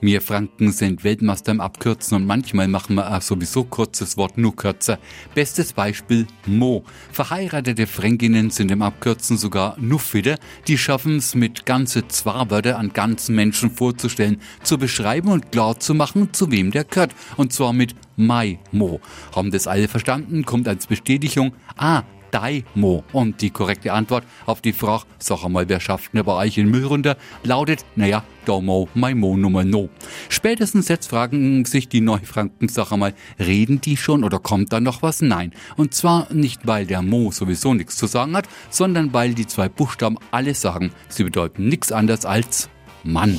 Wir Franken sind Weltmeister im Abkürzen und manchmal machen wir sowieso kurzes Wort nur kürzer. Bestes Beispiel Mo. Verheiratete Fränkinnen sind im Abkürzen sogar Nuffide. Die schaffen es mit ganze zwei Wörter an ganzen Menschen vorzustellen, zu beschreiben und klar zu machen, zu wem der gehört. Und zwar mit Mai Mo. Haben das alle verstanden? Kommt als Bestätigung. Ah, Daimo. Und die korrekte Antwort auf die Frage, sag einmal, wer schafft denn bei euch in Müll runter, lautet, naja, Domo, mein Mo Nummer no. Spätestens jetzt fragen sich die Neufranken, sag einmal, reden die schon oder kommt da noch was? Nein. Und zwar nicht, weil der Mo sowieso nichts zu sagen hat, sondern weil die zwei Buchstaben alles sagen. Sie bedeuten nichts anderes als Mann.